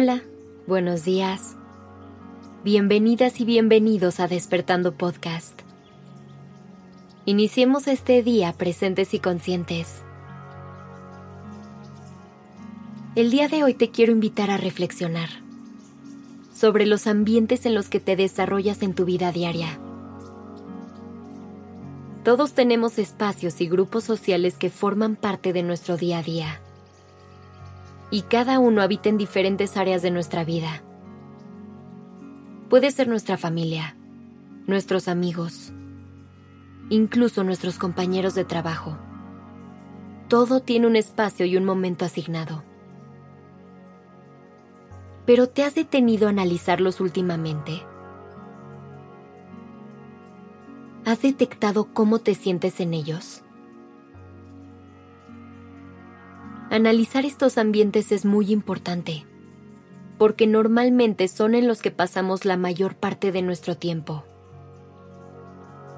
Hola, buenos días. Bienvenidas y bienvenidos a Despertando Podcast. Iniciemos este día presentes y conscientes. El día de hoy te quiero invitar a reflexionar sobre los ambientes en los que te desarrollas en tu vida diaria. Todos tenemos espacios y grupos sociales que forman parte de nuestro día a día y cada uno habita en diferentes áreas de nuestra vida. Puede ser nuestra familia, nuestros amigos, incluso nuestros compañeros de trabajo. Todo tiene un espacio y un momento asignado. Pero ¿te has detenido a analizarlos últimamente? ¿Has detectado cómo te sientes en ellos? Analizar estos ambientes es muy importante, porque normalmente son en los que pasamos la mayor parte de nuestro tiempo.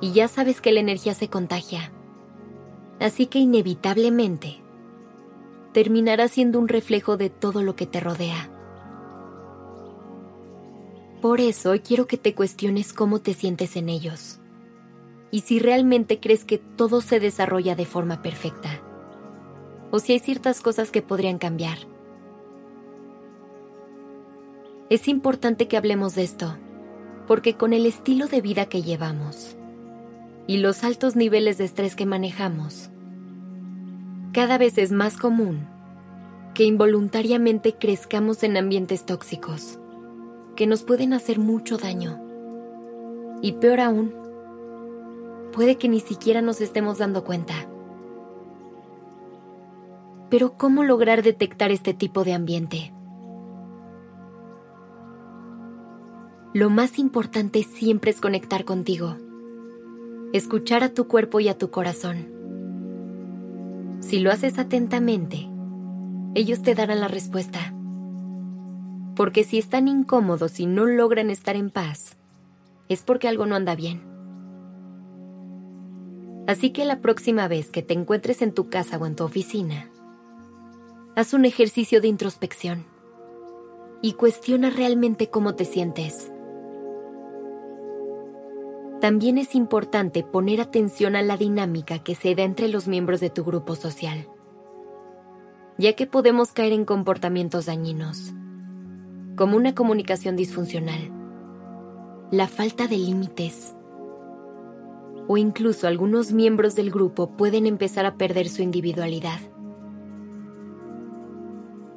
Y ya sabes que la energía se contagia, así que inevitablemente terminará siendo un reflejo de todo lo que te rodea. Por eso quiero que te cuestiones cómo te sientes en ellos y si realmente crees que todo se desarrolla de forma perfecta o si hay ciertas cosas que podrían cambiar. Es importante que hablemos de esto, porque con el estilo de vida que llevamos y los altos niveles de estrés que manejamos, cada vez es más común que involuntariamente crezcamos en ambientes tóxicos que nos pueden hacer mucho daño. Y peor aún, puede que ni siquiera nos estemos dando cuenta. Pero ¿cómo lograr detectar este tipo de ambiente? Lo más importante siempre es conectar contigo, escuchar a tu cuerpo y a tu corazón. Si lo haces atentamente, ellos te darán la respuesta. Porque si están incómodos y no logran estar en paz, es porque algo no anda bien. Así que la próxima vez que te encuentres en tu casa o en tu oficina, haz un ejercicio de introspección y cuestiona realmente cómo te sientes. También es importante poner atención a la dinámica que se da entre los miembros de tu grupo social, ya que podemos caer en comportamientos dañinos, como una comunicación disfuncional, la falta de límites, o incluso algunos miembros del grupo pueden empezar a perder su individualidad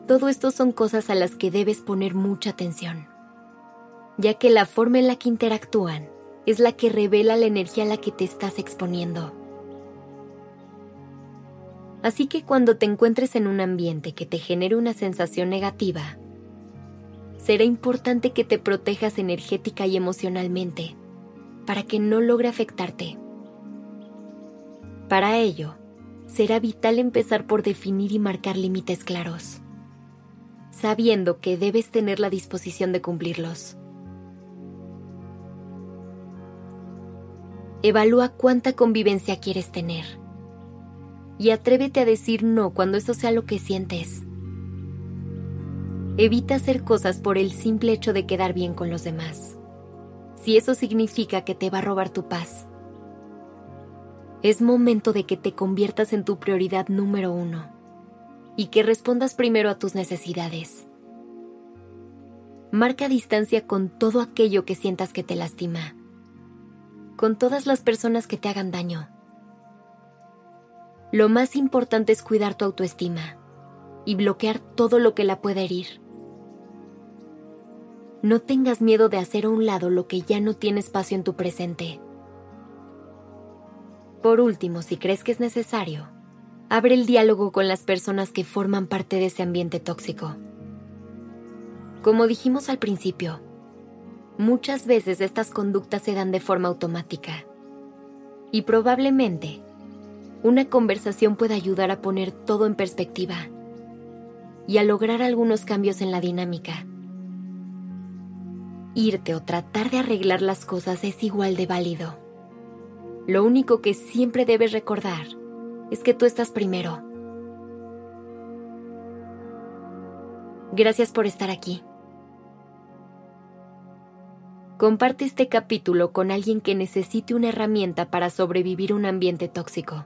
todo esto son cosas a las que debes poner mucha atención, ya que la forma en la que interactúan es la que revela la energía a la que te estás exponiendo. Así que cuando te encuentres en un ambiente que te genere una sensación negativa, será importante que te protejas energética y emocionalmente para que no logre afectarte. Para ello, será vital empezar por definir y marcar límites claros sabiendo que debes tener la disposición de cumplirlos. Evalúa cuánta convivencia quieres tener y atrévete a decir no cuando eso sea lo que sientes. Evita hacer cosas por el simple hecho de quedar bien con los demás, si eso significa que te va a robar tu paz. Es momento de que te conviertas en tu prioridad número uno y que respondas primero a tus necesidades. Marca distancia con todo aquello que sientas que te lastima, con todas las personas que te hagan daño. Lo más importante es cuidar tu autoestima y bloquear todo lo que la pueda herir. No tengas miedo de hacer a un lado lo que ya no tiene espacio en tu presente. Por último, si crees que es necesario, Abre el diálogo con las personas que forman parte de ese ambiente tóxico. Como dijimos al principio, muchas veces estas conductas se dan de forma automática y probablemente una conversación puede ayudar a poner todo en perspectiva y a lograr algunos cambios en la dinámica. Irte o tratar de arreglar las cosas es igual de válido. Lo único que siempre debes recordar es que tú estás primero. Gracias por estar aquí. Comparte este capítulo con alguien que necesite una herramienta para sobrevivir un ambiente tóxico.